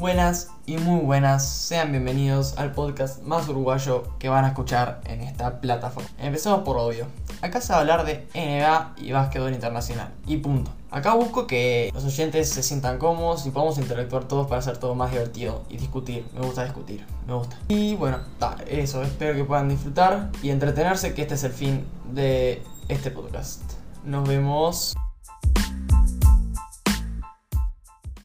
Buenas y muy buenas, sean bienvenidos al podcast más uruguayo que van a escuchar en esta plataforma. Empezamos por obvio. Acá se va a hablar de NBA y básquetbol internacional. Y punto. Acá busco que los oyentes se sientan cómodos y podamos interactuar todos para hacer todo más divertido y discutir. Me gusta discutir, me gusta. Y bueno, eso, espero que puedan disfrutar y entretenerse, que este es el fin de este podcast. Nos vemos.